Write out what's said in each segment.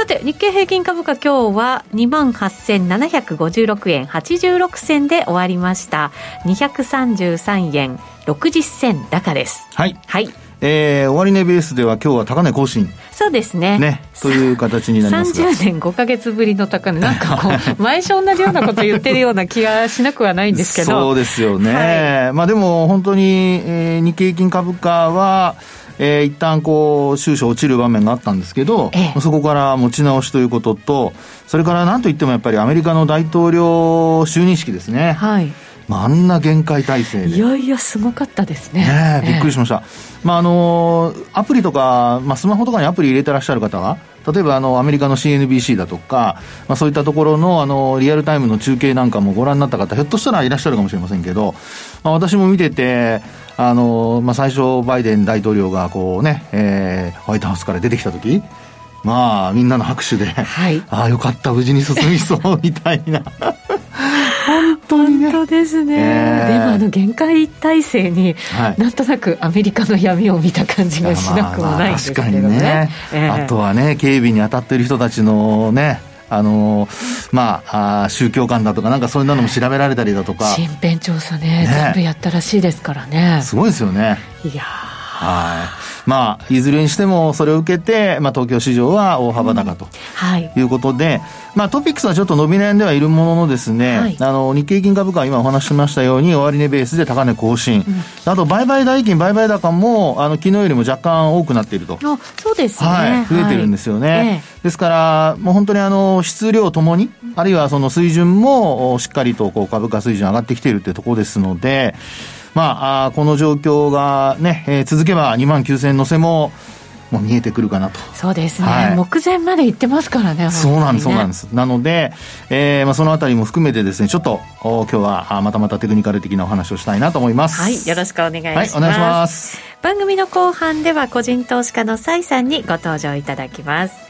さて日経平均株価今日は2万8756円86銭で終わりました。233円60銭高です。はい。はい。えー、終値ベースでは今日は高値更新。そうですね。ねという形になりますが。30年5か月ぶりの高値。なんかこう 毎週同じようなこと言ってるような気がしなくはないんですけど。そうですよね、はい、まあでも本当に、えー、日経平均株価はえー、一旦こう、収支落ちる場面があったんですけど、ええ、そこから持ち直しということと、それからなんといってもやっぱりアメリカの大統領就任式ですね。はい。まあ、あんな限界体制で。いやいや、すごかったですね。ねびっくりしました。え、まあ、あの、アプリとか、まあ、スマホとかにアプリ入れてらっしゃる方は、例えばあのアメリカの CNBC だとか、まあ、そういったところのあのリアルタイムの中継なんかもご覧になった方、ひょっとしたらいらっしゃるかもしれませんけど、まあ、私も見てて、あのまあ、最初、バイデン大統領がこうね、えー、ホワイトハウスから出てきたとき、まあ、みんなの拍手で、はい、ああ、よかった、無事に進みそうみたいな。本当に、ね、本当ですね、えー、でもあの限界体制に、はい、なんとなくアメリカの闇を見た感じがしなくもないんですけどね,、まあ、ね、えー、あとはね警備に当たっている人たちのねあのまあ、あ宗教観だとか、なんかそういうのも調べられたりだとか、身辺調査ね、ね。全部やったらしいですからね。すごいですよね。いやはい。まあ、いずれにしてもそれを受けて、まあ、東京市場は大幅高と、はい、いうことで、まあ、トピックスはちょっと伸び悩んではいるもののですね、はい、あの日経平均株価は今お話ししましたように終値ベースで高値更新、うん、あと売買代金売買高もあの昨日よりも若干多くなっていると。あそうですね、はい、増えてるんですよね、はいですからもう本当にあの質量ともにあるいはその水準もしっかりとこう株価水準上がってきているというところですのでまあ、この状況がね、えー、続けば2万9000乗せも、もう見えてくるかなと。そうですね。はい、目前まで行ってますからね。そうなんです、そうなんです。なので、えー、まあそのあたりも含めてですね、ちょっと、今日はまたまたテクニカル的なお話をしたいなと思います。はい、よろしくお願いします。はい、お願いします。番組の後半では個人投資家の崔さんにご登場いただきます。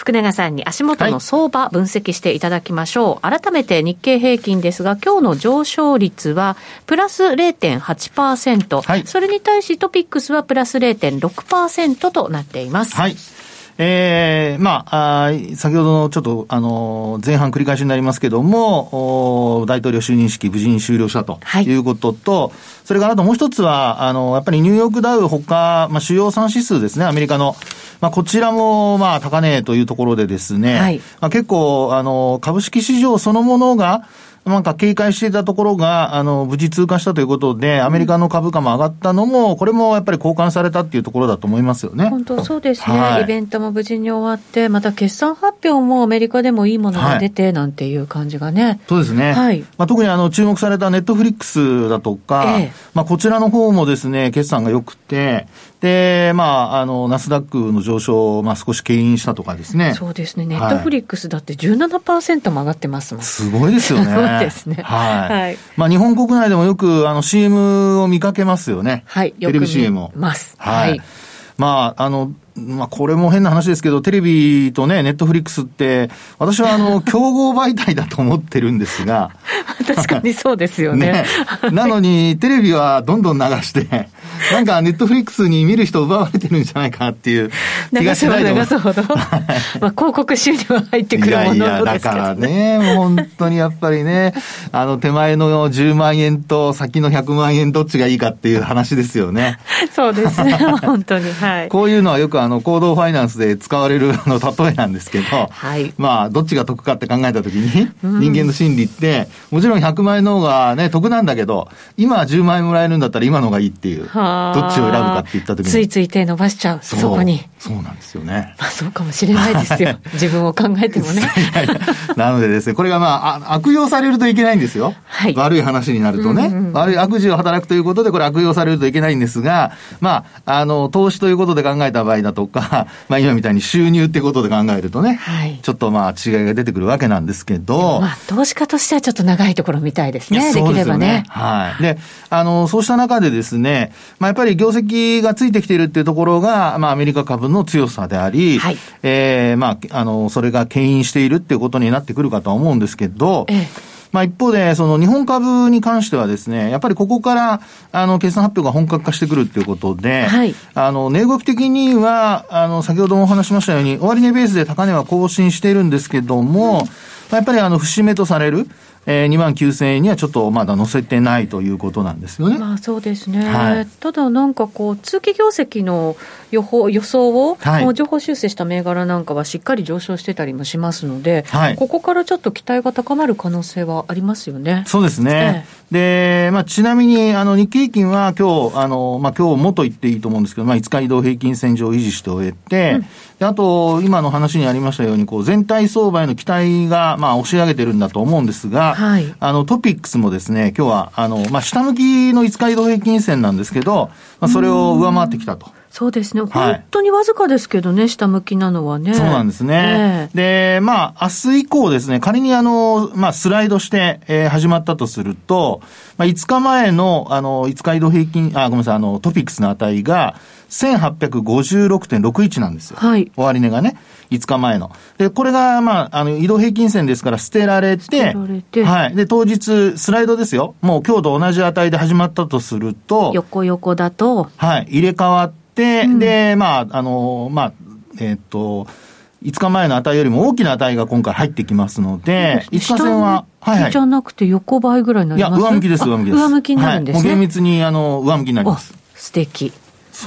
福永さんに足元の相場分析していただきましょう。はい、改めて日経平均ですが、今日の上昇率はプラス0.8%、はい、それに対しトピックスはプラス0.6%となっています。はいえー、まあ、あ先ほどのちょっと、あの、前半繰り返しになりますけども、大統領就任式無事に終了したということと、はい、それからあともう一つは、あの、やっぱりニューヨークダウほか、まあ、主要産指数ですね、アメリカの。まあ、こちらも、まあ、高値というところでですね、はい、まあ、結構、あの、株式市場そのものが、なんか警戒していたところが、あの、無事通過したということで、アメリカの株価も上がったのも、これもやっぱり交換されたっていうところだと思いますよね。本当そうですね。はい、イベントも無事に終わって、また決算発表もアメリカでもいいものが出て、なんていう感じがね。はい、そうですね。はい。まあ、特にあの、注目されたネットフリックスだとか、ええ、まあ、こちらの方もですね、決算が良くて、で、まあ、あの、ナスダックの上昇を、まあ、少し牽引したとかですね。そうですね。ネットフリックスだって17%も上がってますもん。すごいですよね。そうですね。はい。はい、まあ、日本国内でもよく、あの、CM を見かけますよね。はい。テレビ CM を。ます。はい。はい、まあ、あの、まあ、これも変な話ですけど、テレビとね、ネットフリックスって、私はあの、競合媒体だと思ってるんですが。確かにそうですよね。ねなのに、テレビはどんどん流して、なんかネットフリックスに見る人奪われてるんじゃないかっていう気がしないで流すほど。まあ、広告収入は入ってくるものですけど、ね、いやいや、だからね、本当にやっぱりね、あの、手前の10万円と先の100万円どっちがいいかっていう話ですよね。そうですね、本当に。はい。こういうのはよくあの、行動ファイナンスで使われるの例えなんですけど、はい。まあ、どっちが得かって考えたときに、人間の心理って、ももちろん100万円の方がね、得なんだけど、今10万円もらえるんだったら今の方がいいっていう。どっちを選ぶかって言った時に。ついつい手伸ばしちゃう、そそこに。そうなんですよね。まあそうかもしれないですよ。自分を考えてもね。なのでですね、これがまあ、悪用されるといけないんですよ。はい、悪い話になるとね、うんうん、悪い悪事を働くということで、これ悪用されるといけないんですが、まあ、あの、投資ということで考えた場合だとか、まあ今みたいに収入ってことで考えるとね、はい、ちょっとまあ違いが出てくるわけなんですけど。まあ投資家としてはちょっと長いところみたいですね。できればね。はい。で、あの、そうした中でですね、まあやっぱり業績がついてきているっていうところが、まあアメリカ株の強さであり、はい、ええー、まあ、あの、それが牽引しているっていうことになってくるかとは思うんですけど、ええまあ一方で、その日本株に関してはですね、やっぱりここから、あの、決算発表が本格化してくるっていうことで、はい、あの、値動き的には、あの、先ほどもお話しましたように、終値ベースで高値は更新しているんですけども、うん、やっぱりあの、節目とされる、えー、2万9000円にはちょっとまだ載せてないということなんですよね。まあそうですね。はい、ただなんかこう、通期業績の予報、予想を、はい、情報修正した銘柄なんかはしっかり上昇してたりもしますので、はい、ここからちょっと期待が高まる可能性はありますよね。そうですね。ええ、で、まあちなみに、あの、日経平均は今日、あの、まあ今日もと言っていいと思うんですけど、まあ5日移動平均線上を維持して終えて、うんであと、今の話にありましたように、こう、全体相場への期待が、まあ、押し上げてるんだと思うんですが、はい、あの、トピックスもですね、今日は、あの、まあ、下向きの5日移動平均線なんですけど、まあ、それを上回ってきたと。そうですね、本当にわずかですけどね、下向きなのはね。そうなんですね。えー、で、まあ、明日以降ですね、仮にあの、まあ、スライドして、えー、始まったとすると、まあ、5日前の、あの、5日移動平均、あ、ごめんなさい、あの、トピックスの値が、1856.61なんですよ。はい。終値がね。5日前の。で、これが、まあ、あの、移動平均線ですから捨てられて、れてはい。で、当日、スライドですよ。もう今日と同じ値で始まったとすると、横横だと、はい。入れ替わって、うん、で、まあ、あの、まあ、えっ、ー、と、5日前の値よりも大きな値が今回入ってきますので、5日線は、はいはい。じゃなくて横ばいぐらいになります？いや、上向きです、上向きです。上向きになるんですね。はい、もう厳密に、あの、上向きになります。素敵。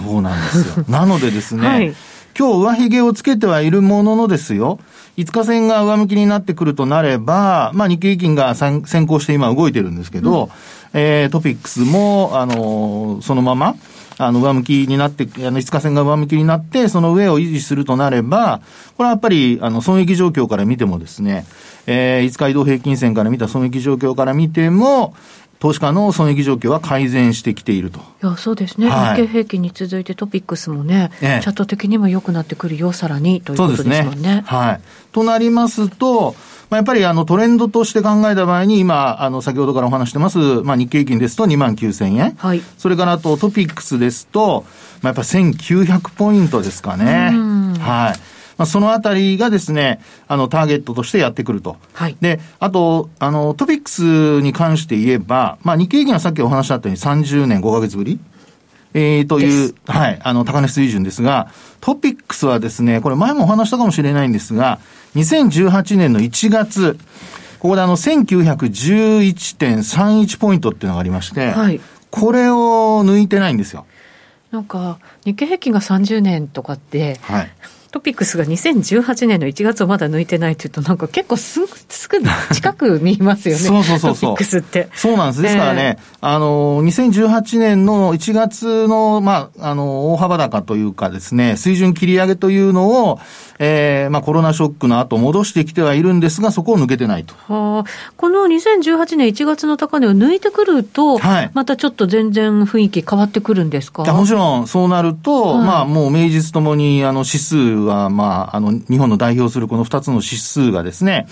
そうなんですよ。なのでですね、はい、今日上髭をつけてはいるもののですよ、5日線が上向きになってくるとなれば、まあ日経平均が先行して今動いてるんですけど、うん、えー、トピックスも、あのー、そのまま、あの、上向きになって、あの、5日線が上向きになって、その上を維持するとなれば、これはやっぱり、あの、損益状況から見てもですね、えー、5日移動平均線から見た損益状況から見ても、投資家の損益状況は改善してきていると。いや、そうですね。はい、日経平均に続いてトピックスもね、ええ、チャット的にも良くなってくるよ、さらにということですもんね。ねはい。となりますと、まあ、やっぱりあのトレンドとして考えた場合に、今、あの先ほどからお話してます、まあ、日経平均ですと2万9000円。はい。それからあとトピックスですと、まあ、やっぱ1900ポイントですかね。はい。まあ、そのあたりがですね、あの、ターゲットとしてやってくると。はい。で、あと、あの、トピックスに関して言えば、まあ、日経平均はさっきお話しあったように30年5ヶ月ぶり？えー、という、はい、あの、高値水準ですが、トピックスはですね、これ前もお話したかもしれないんですが、2018年の1月、ここであの、1911.31ポイントっていうのがありまして、はい。これを抜いてないんですよ。なんか、日経平均が30年とかって、はい。トピックスが2018年の1月をまだ抜いてないっていうと、なんか結構すぐ、すぐ近く見えますよね。そうそうそうそう。トピックスって。そうなんです。ですからね、えー、あの、2018年の1月の、まあ、あの、大幅高というかですね、水準切り上げというのを、えー、まあコロナショックの後戻してきてはいるんですが、そこを抜けてないと。はあ、この2018年1月の高値を抜いてくると、はい、またちょっと全然雰囲気変わってくるんですか？もちろんそうなると、はい、まあもう名実ともにあの指数は、まあ、あの、日本の代表するこの2つの指数がですね、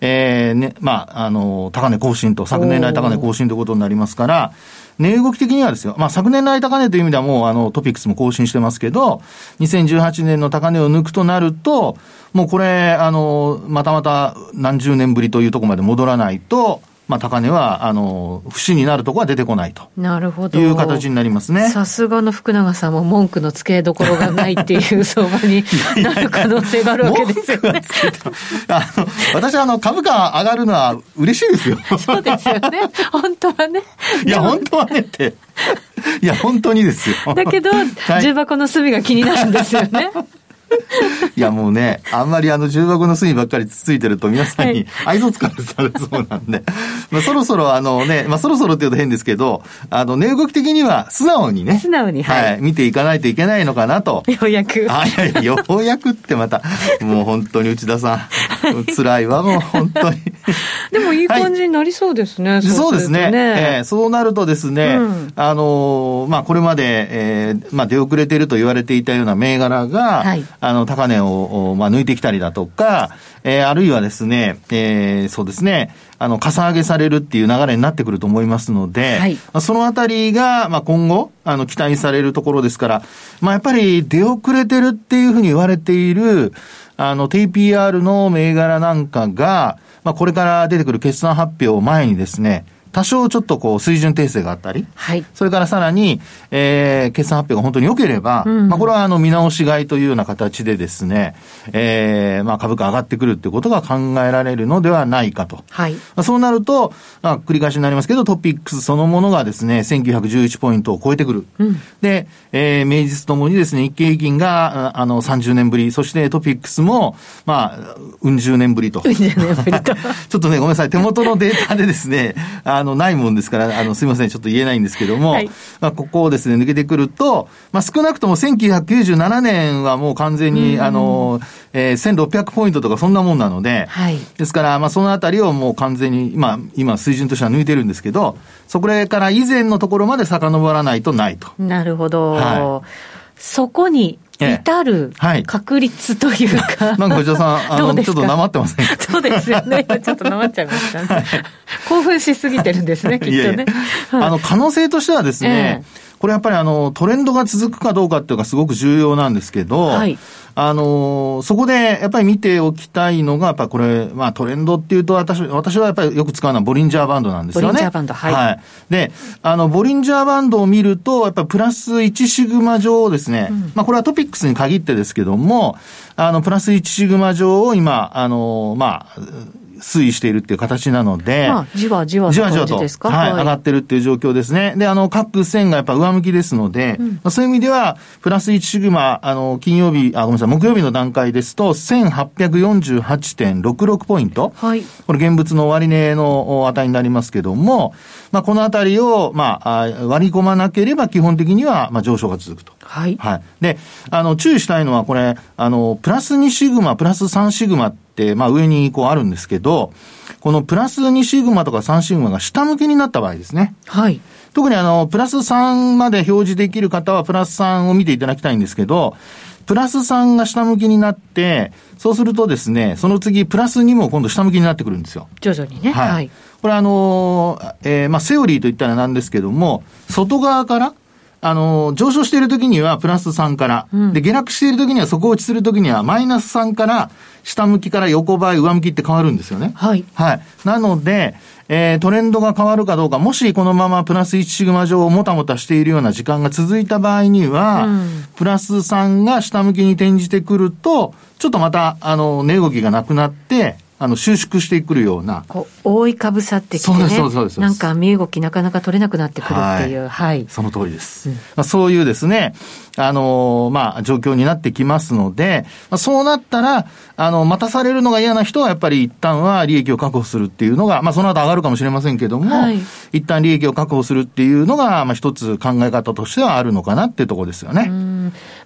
えー、ね、まあ、あの、高値更新と、昨年来高値更新ということになりますから、値動き的にはですよ、まあ昨年来高値という意味ではもうあのトピックスも更新してますけど、2018年の高値を抜くとなると、もうこれ、あの、またまた何十年ぶりというところまで戻らないと、まあ、高値は、あの、節になるところは出てこないと。なるほど。いう形になりますね。さすがの福永さんも文句のつけどころがないっていう 相場になる可能性があるわけですよね。あの、私はあの、株価上がるのは嬉しいですよ。そうですよね。本当はね。いや、本当はねって。いや、本当にですよ。だけど、重箱の隅が気になるんですよね。いやもうね、あんまりあの重箱の隅ばっかりつついてると皆さんに愛想つかれされそうなんで、まあそろそろあのね、まあそろそろって言うと変ですけど、あの値動き的には素直にね、素直に、はい、はい、見ていかないといけないのかなと。ようやく。あ、いやいや、ようやくってまた、もう本当に内田さん、辛いわ、もう本当に。でもいい感じになりそうですね、はい、そうですね。えー、そうなるとですね、うん、あのー、まあこれまで、えー、まあ出遅れていると言われていたような銘柄が、はい、あの、高値を、まあ、抜いてきたりだとか、えー、あるいはですね、えー、そうですね、あの、かさ上げされるっていう流れになってくると思いますので、はい、まあ、そのあたりが、まあ、今後、あの、期待されるところですから、まあ、やっぱり出遅れてるっていうふうに言われている、あの、TPR の銘柄なんかが、まあ、これから出てくる決算発表を前にですね、多少ちょっとこう水準訂正があったり、はい、それからさらに、えー、決算発表が本当に良ければ、うん、まあこれはあの見直し買いというような形でですね、えー、まあ株価上がってくるってことが考えられるのではないかと。はい、まあ、そうなると、まあ繰り返しになりますけど、トピックスそのものがですね、1911ポイントを超えてくる。うん、で、えー、名実ともにですね、日経平均が、あの、30年ぶり、そしてトピックスも、まあ、うん十年ぶりと。うん十年ぶりと。ちょっとね、ごめんなさい、手元のデータでですね、あの、ないもんですから、あの、すみません、ちょっと言えないんですけども、はい、まあ、ここをですね、抜けてくると、まあ、少なくとも1997年はもう完全に、あの、えー、1600ポイントとかそんなもんなので、はい、ですから、まあ、そのあたりをもう完全に、まあ、今、水準としては抜いてるんですけど、そこから以前のところまで遡らないとないと。なるほど。はい、そこに至る確率というか、なんか藤田さん、あの、ちょっとなまってませんそうですよね。ちょっとなまっちゃいましたね。興奮しすぎてるんですね、きっとね。いやいやあの、可能性としてはですね、えー、これやっぱりあの、トレンドが続くかどうかっていうのがすごく重要なんですけど、はい、あの、そこでやっぱり見ておきたいのが、やっぱこれ、まあトレンドっていうと私、私はやっぱりよく使うのはボリンジャーバンドなんですよね。ボリンジャーバンド、はい。はい。で、あの、ボリンジャーバンドを見ると、やっぱりプラス1シグマ上ですね、うん、まあこれはトピックスに限ってですけども、あの、プラス1シグマ上を今、あの、まあ、推移しているっていう形なので、まあ、じわじわじわじわと、はい、はい、上がってるっていう状況ですね。で、あの、各線がやっぱ上向きですので、うん、まあ、そういう意味では、プラス1シグマ、あの、金曜日、あ、ごめんなさい、木曜日の段階ですと、1848.66ポイント。はい。これ現物の終値の値になりますけども、まあ、このあたりを、まあ、割り込まなければ基本的には、まあ、上昇が続くと。はい。はい。で、あの、注意したいのは、これ、あの、プラス2シグマ、プラス3シグマって、まあ、上にこうあるんですけど、このプラス2シグマとか3シグマが下向きになった場合ですね。はい。特にあの、プラス3まで表示できる方は、プラス3を見ていただきたいんですけど、プラス3が下向きになって、そうするとですね、その次、プラス2も今度下向きになってくるんですよ。徐々にね。はい。はい、これあの、えー、まあ、セオリーといったらなんですけども、外側から、あの、上昇している時にはプラス3から、うん、で、下落している時には底落ちする時にはマイナス3から、下向きから横ばい、上向きって変わるんですよね。はい。はい。なので、えー、トレンドが変わるかどうか、もしこのままプラス1シグマ上をもたもたしているような時間が続いた場合には、うん、プラス3が下向きに転じてくると、ちょっとまた、あの、値動きがなくなって、あの収縮してくるような。こう覆いかぶさってきて、ね、そうです、なんか身動きなかなか取れなくなってくるっていう。はい。はい、その通りです。うん、まあ、そういうですね、あのー、まあ、状況になってきますので、まあ、そうなったら、あの、待たされるのが嫌な人はやっぱり一旦は利益を確保するっていうのが、まあ、その後上がるかもしれませんけども、はい、一旦利益を確保するっていうのが、まあ、一つ考え方としてはあるのかなっていうところですよね。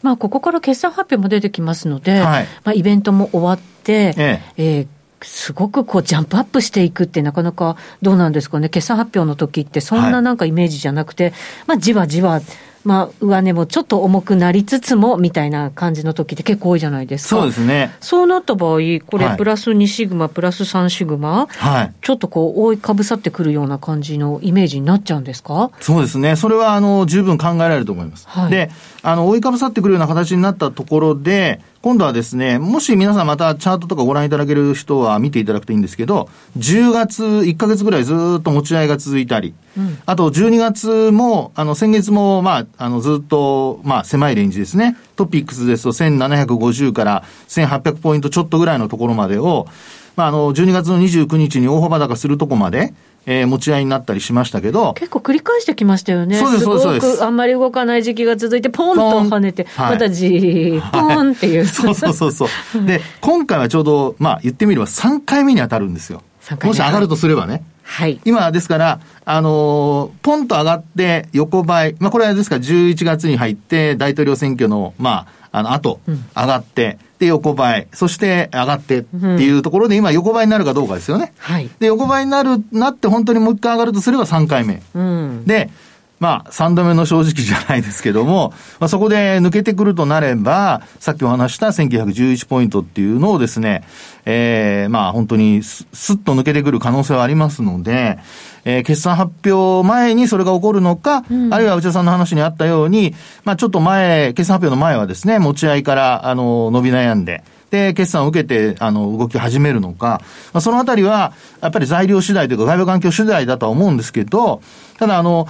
まあ、ここから決算発表も出てきますので、はい、まあ、イベントも終わって、えええーすごくこうジャンプアップしていくってなかなかどうなんですかね、決算発表の時ってそんななんかイメージじゃなくて、はい、まあじわじわ、まあ上値もちょっと重くなりつつもみたいな感じの時って結構多いじゃないですか。そうですね。そうなった場合、これプラス2シグマ、はい、プラス3シグマ、はい、ちょっとこう覆いかぶさってくるような感じのイメージになっちゃうんですか？そうですね。それはあの十分考えられると思います。はい、で、あの覆いかぶさってくるような形になったところで、今度はですね、もし皆さんまたチャートとかご覧いただける人は見ていただくといいんですけど、10月、1ヶ月ぐらいずっと持ち合いが続いたり、うん、あと12月も、あの、先月も、まあ、あの、ずっと、まあ、狭いレンジですね。トピックスですと1750から1800ポイントちょっとぐらいのところまでを、まあ、あの、12月の29日に大幅高するとこまで、えー、持ち合いになったりしましたけど。結構繰り返してきましたよね。そうです、そうです。すごくあんまり動かない時期が続いて、ポンと跳ねて、またじー、ポンっていう。そうそうそうそう。で、今回はちょうど、まあ言ってみれば3回目に当たるんですよ。もし上がるとすればね。はい。今、ですから、あのー、ポンと上がって横ばい。まあこれはですから11月に入って大統領選挙の、まあ、あの後、上がって、うんで、横ばい。そして上がってっていうところで、今横ばいになるかどうかですよね。はい。で、横ばいになる、なって本当にもう一回上がるとすれば3回目。うん。で、まあ、3度目の正直じゃないですけども、まあ、そこで抜けてくるとなれば、さっきお話した1911ポイントっていうのをですね、ええー、まあ、本当にすすっと抜けてくる可能性はありますので、えー、決算発表前にそれが起こるのか、うん、あるいは内田さんの話にあったように、まあ、ちょっと前、決算発表の前はですね、持ち合いから、あの、伸び悩んで、で、決算を受けて、あの、動き始めるのか、まあ、そのあたりは、やっぱり材料次第というか外部環境次第だとは思うんですけど、ただ、あの、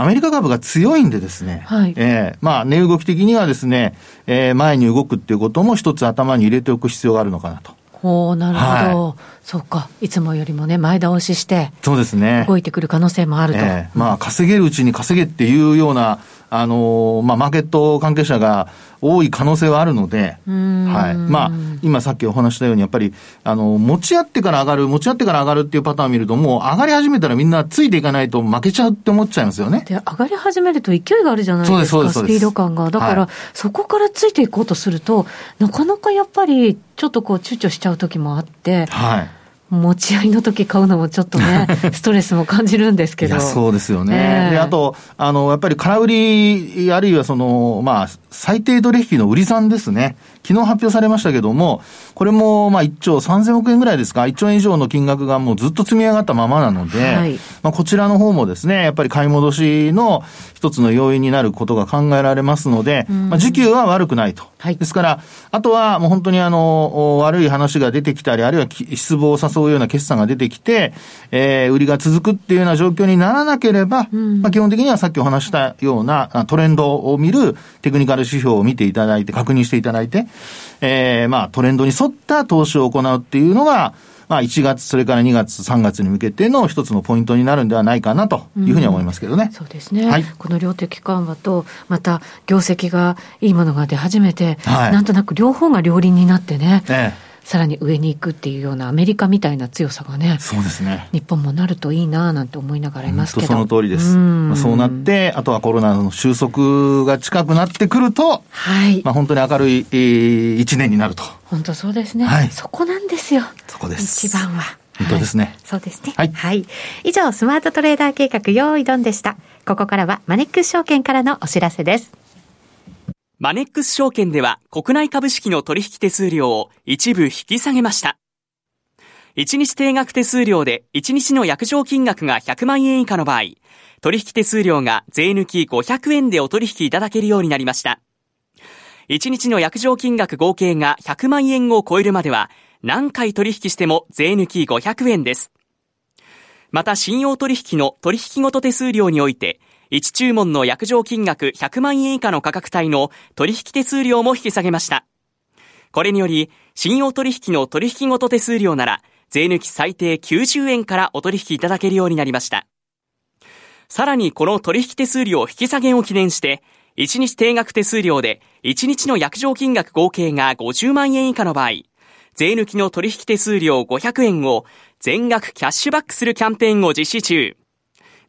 アメリカ株が強いんでですね、はい、えー、まあ、値動き的にはですね、えー、前に動くっていうことも一つ頭に入れておく必要があるのかなと。ほう、なるほど、はい、そうか。いつもよりもね、前倒しして、そうですね。動いてくる可能性もあると。えー、まあ、稼げるうちに稼げっていうような、あのー、まあ、マーケット関係者が多い可能性はあるので、はい。まあ、今さっきお話したように、やっぱり、あの、持ち合ってから上がる、持ち合ってから上がるっていうパターンを見ると、もう上がり始めたらみんなついていかないと負けちゃうって思っちゃいますよね。で、上がり始めると勢いがあるじゃないですか、スピード感が。だから、はい、そこからついていこうとすると、なかなかやっぱり、ちょっとこう、躊躇しちゃう時もあって、はい。持ち合いの時買うのもちょっとね、ストレスも感じるんですけど。そうですよね。えー、で、あと、あの、やっぱり空売り、あるいはその、まあ、最低取引の売り算ですね。昨日発表されましたけども、これも、まあ、1兆3000億円ぐらいですか、1兆円以上の金額がもうずっと積み上がったままなので、はい、まあ、こちらの方もですね、やっぱり買い戻しの一つの要因になることが考えられますので、まあ、時給は悪くないと。はい、ですから、あとはもう本当にあの、悪い話が出てきたり、あるいは失望を誘うような決算が出てきて、えー、売りが続くっていうような状況にならなければ、まあ、基本的にはさっきお話したようなトレンドを見るテクニカル指標を見ていただいて、確認していただいて、えー、まあトレンドに沿った投資を行うっていうのが、まあ、1月、それから2月、3月に向けての一つのポイントになるんではないかなというふうに思いますけどね。うん、そうですね。はい、この量的緩和と、また業績がいいものが出始めて、はい、なんとなく両方が両輪になってね。ええさらに上に行くっていうようなアメリカみたいな強さがね、そうですね日本もなるといいななんて思いながらいますけどその通りです、まあ、そうなって、あとはコロナの収束が近くなってくると、はいまあ、本当に明るい、えー、1年になると。本当そうですね、はい、そこなんですよ、そこです一番は。本当ですね、はい、そうですね。はい。はい。以上、スマートトレーダー計画、用意ドンでした。ここからはマネックス証券からのお知らせです。マネックス証券では国内株式の取引手数料を一部引き下げました。1日定額手数料で1日の約定金額が100万円以下の場合、取引手数料が税抜き500円でお取引いただけるようになりました。1日の約定金額合計が100万円を超えるまでは、何回取引しても税抜き500円です。また信用取引の取引ごと手数料において、1注文の約定金額100万円以下の価格帯の取引手数料も引き下げました。これにより、信用取引の取引ごと手数料なら、税抜き最低90円からお取引いただけるようになりました。さらにこの取引手数料引き下げを記念して、1日定額手数料で1日の約定金額合計が50万円以下の場合、税抜きの取引手数料500円を全額キャッシュバックするキャンペーンを実施中。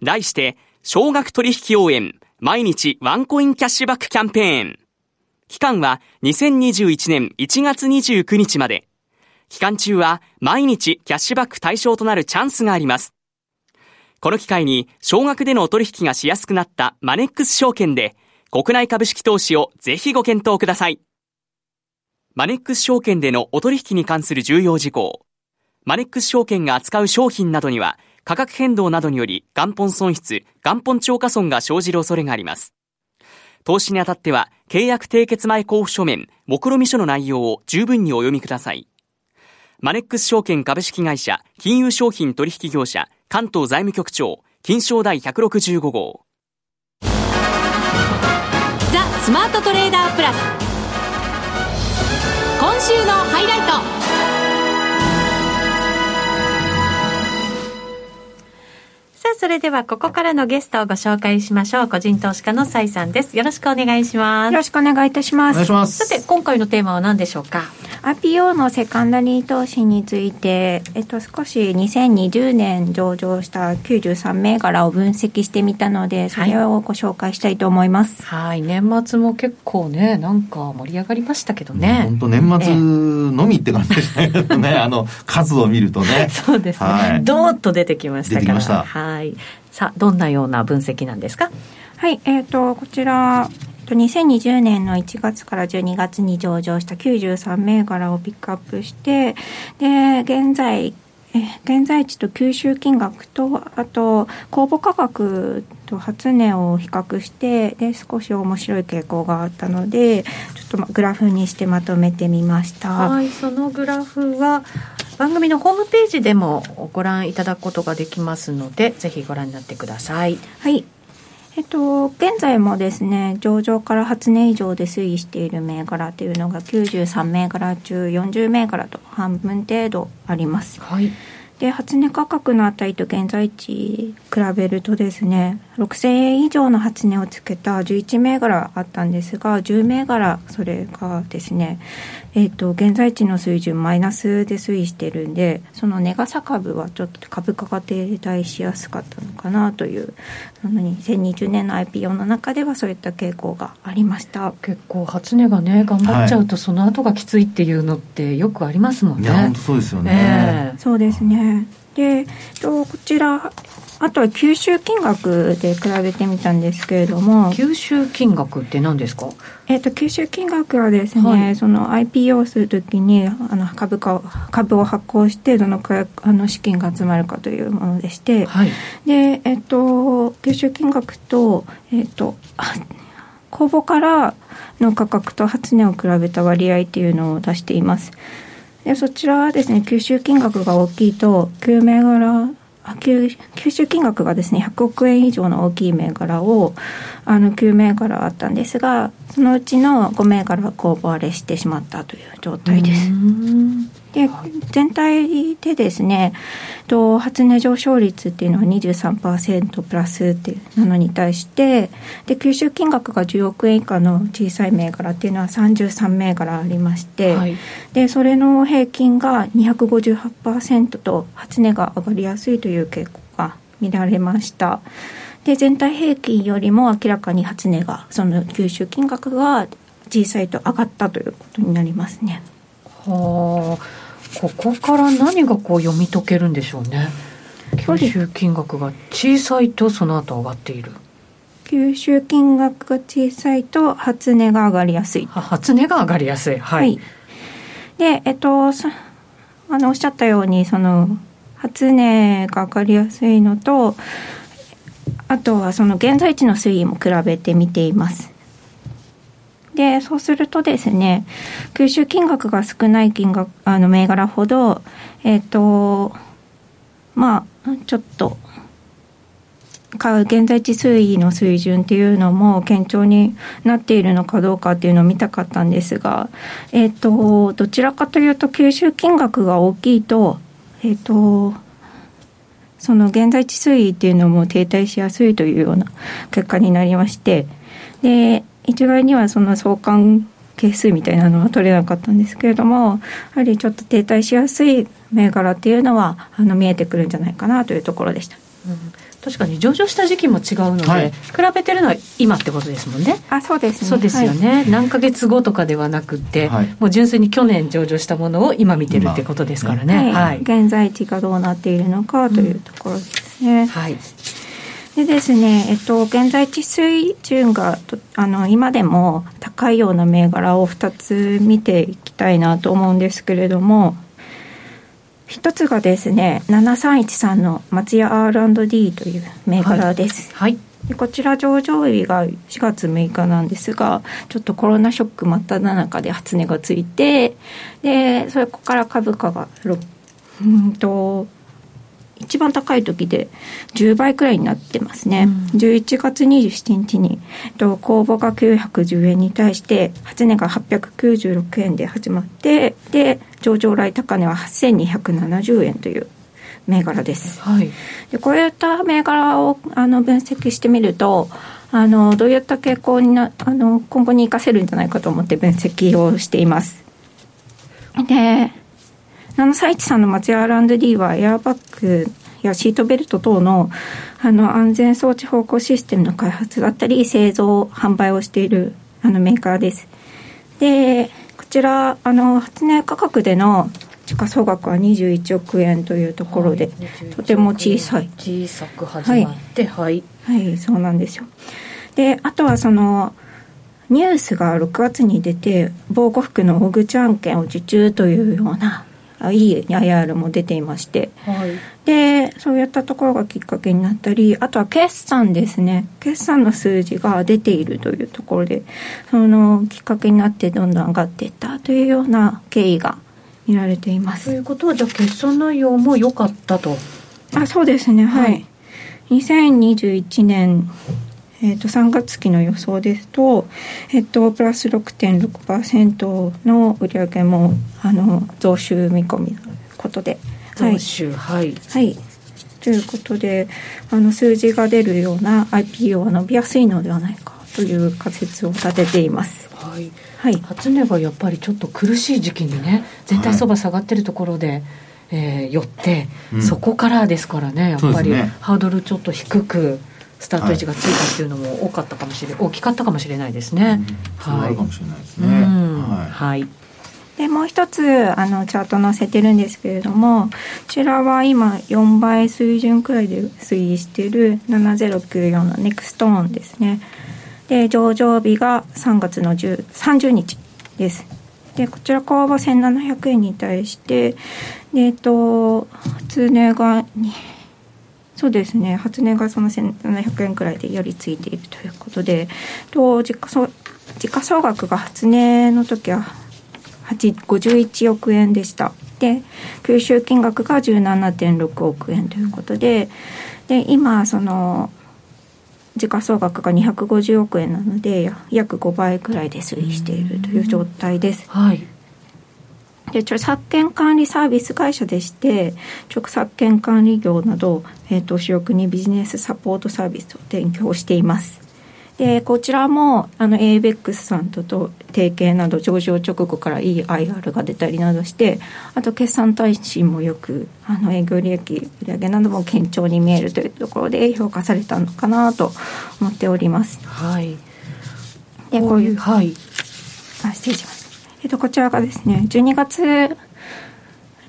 題して、少額取引応援、毎日ワンコインキャッシュバックキャンペーン。期間は2021年1月29日まで。期間中は毎日キャッシュバック対象となるチャンスがあります。この機会に少額でのお取引がしやすくなったマネックス証券で国内株式投資をぜひご検討ください。マネックス証券でのお取引に関する重要事項。マネックス証券が扱う商品などには価格変動などにより元本損失、元本超過損が生じる恐れがあります。投資にあたっては、契約締結前交付書面、目論見書の内容を十分にお読みください。マネックス証券株式会社、金融商品取引業者、関東財務局長、金賞第165号。ザ・スマートトレーダープラス。今週のハイライト。それではここからのゲストをご紹介しましょう。個人投資家の蔡さんです。よろしくお願いします。よろしくお願いいたします。お願いします。さて、今回のテーマは何でしょうか？IPO のセカンダリー投資について、えっと、少し2020年上場した93銘柄を分析してみたので、それをご紹介したいと思います。はい、年末も結構ね、なんか盛り上がりましたけどね。本当年末のみって感じでしたけどね、あの、数を見るとね。そうですね。はい、ドーッと出てきましたから。出てきました。はい。さあ、どんなような分析なんですか？はい、えっ、ー、と、こちら、2020年の1月から12月に上場した93銘柄をピックアップして、で、現在、現在地と吸収金額と、あと、公募価格と初値を比較して、で、少し面白い傾向があったので、ちょっとグラフにしてまとめてみました。はい、そのグラフは、番組のホームページでもご覧いただくことができますので、ぜひご覧になってください。はい。えっと、現在もですね、上場から8年以上で推移している銘柄というのが93銘柄中40銘柄と半分程度あります。はい。で、初値価格の値と現在地比べるとですね、6000円以上の初値をつけた11銘柄あったんですが、10銘柄、それがですね、えっ、ー、と、現在地の水準マイナスで推移してるんで、その値傘株はちょっと株価が停滞しやすかったのかなという、あの2020年の IPO の中ではそういった傾向がありました。結構初値がね、頑張っちゃうとその後がきついっていうのってよくありますもんね。いや、本当そうですよね。えー、そうですね。で、とこちら、あとは吸収金額で比べてみたんですけれども。吸収金額って何ですか？えっ、と、吸収金額はですね、はい、その IPO をするときに、あの、株価を、株を発行して、どのくらい、あの、資金が集まるかというものでして、はい、で、えっ、と、吸収金額と、えっ、と、公募からの価格と初値を比べた割合っていうのを出しています。でそちらはですね吸収金額が大きいと9銘柄吸吸収金額がですね100億円以上の大きい銘柄をあの9銘柄あったんですがそのうちの5銘柄は公募割れしてしまったという状態です。で全体でですねと初値上昇率っていうのは23%プラスっていうのに対してで吸収金額が10億円以下の小さい銘柄っていうのは33銘柄ありまして、はい、でそれの平均が258%と初値が上がりやすいという傾向が見られました。で全体平均よりも明らかに初値がその吸収金額が小さいと上がったということになりますね。はあ、ここから何がこう読み解けるんでしょうね。吸収金額が小さいとその後上がっている。吸収金額が小さいと初値が上がりやすい。初値が上がりやすい。はい。はい、で、えっと、あの、おっしゃったように、その、初値が上がりやすいのと、あとはその現在地の推移も比べてみています。で、そうするとですね、吸収金額が少ない金額、あの、銘柄ほど、えっ、ー、と、まあ、ちょっと、現在地推移の水準っていうのも堅調になっているのかどうかっていうのを見たかったんですが、えっ、と、どちらかというと吸収金額が大きいと、えっ、と、その現在地推移っていうのも停滞しやすいというような結果になりまして、で、一概にはその相関係数みたいなのは取れなかったんですけれどもやはりちょっと停滞しやすい銘柄っていうのはあの見えてくるんじゃないかなというところでした。うん確かに上場した時期も違うので、はい、比べてるのは今ってことですもんね。あ、そうですね。そうですよね。はい、何ヶ月後とかではなくて、はい、もう純粋に去年上場したものを今見てるってことですからね。はい。現在地がどうなっているのかというところですね。うん、はい。でですね、えっと、現在地水準があの今でも高いような銘柄を2つ見ていきたいなと思うんですけれども一つがですね7313の松屋 R&D という銘柄です。はい、はいでこちら上場日が4月6日なんですがちょっとコロナショック真っ只中で初値がついてでそこから株価がうんと一番高い時で10倍くらいになってますね、うん、11月27日にと公募が910円に対して初値が896円で始まってで上場来高値は8270円という銘柄です。はい、でこういった銘柄をあの分析してみるとあのどういった傾向になあの今後に生かせるんじゃないかと思って分析をしています。で731さんの松屋 R&D はエアバッグやシートベルト等のあの安全装置方向システムの開発だったり製造販売をしているあのメーカーです。でこちらあの発電価格での時価総額は21億円というところで、はい、とても小さい。小さく始まってはい、はい、はい、そうなんですよ。であとはそのニュースが6月に出て防護服の大口案件を受注というようないい IR も出ていまして、はい、でそういったところがきっかけになったりあとは決算ですね決算の数字が出ているというところでそのきっかけになってどんどん上がっていったというような経緯が見られていますということはじゃあ決算内容も良かったとあそうですねはい、はい、2021年えー、と3月期の予想ですと、えっと、プラス6.6%の売上もあの増収見込みということで。増収はい、はい、ということであの数字が出るような IPO は伸びやすいのではないかという仮説を立てています。はい、はい、初値がやっぱりちょっと苦しい時期にね全体相場下がってるところで、はい、えー、寄って、うん、そこからですからねやっぱり、ね、ハードルちょっと低くスタート位置がついたっていうのも多かったかもしれ、はい、大きかったかもしれないですね。うん、はい、かもしれないですね。はい、はい。でもう一つあのチャート載せてるんですけれどもこちらは今4倍水準くらいで推移している7094のネクストーンですね。で上場日が3月の30日です。でこちらは1700円に対してでえっと初値がそうですね。初値がその1700円くらいでよりついているということでと時価総時価総額が初値の時は51億円でした。で吸収金額が17.6億円ということでで今その時価総額が250億円なので約5倍くらいで推移しているという状態です。はい。で著作権管理サービス会社でして著作権管理業など、えーと、主力にビジネスサポートサービスを提供しています。でこちらもあの ABEX さんとと提携など上場直後からいい IR が出たりなどしてあと決算耐震もよくあの営業利益売上なども堅調に見えるというところで評価されたのかなと思っております。はい。でこういうはい。あ失礼しますえっと、こちらがですね、12月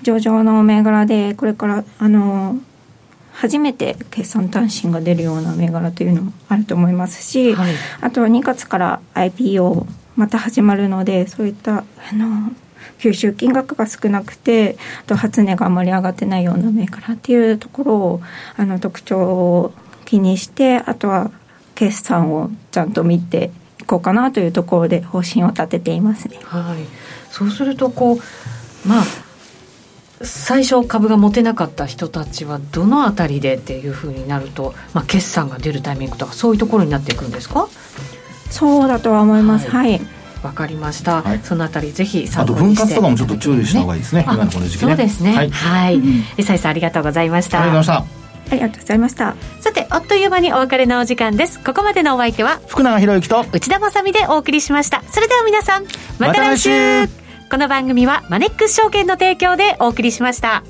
上場の銘柄で、これから、あの、初めて決算単身が出るような銘柄というのもあると思いますし、はい、あとは2月から IPO また始まるので、そういった、あの、吸収金額が少なくてあと初値があまり上がってないような銘柄っていうところをあの特徴を気にしてあとは決算をちゃんと見てこうかなというところで方針を立てていますね。はい、そうするとこうまあ最初株が持てなかった人たちはどのあたりでっていうふうになると、まあ、決算が出るタイミングとかそういうところになっていくんですか？そうだとは思います。はい。わ、かりました、はい、そのあたりぜひ参考にして。あと分割とかもちょっと注意した方がいいですね、ね、今のこの時期ね。そうですね。はい、はい、うん、さんありがとうございました。ありがとうございましたありがとうございました。さてあっという間にお別れのお時間です。ここまでのお相手は福永博之と内田まさみでお送りしました。それでは皆さんまた来週。ま、この番組はマネックス証券の提供でお送りしました。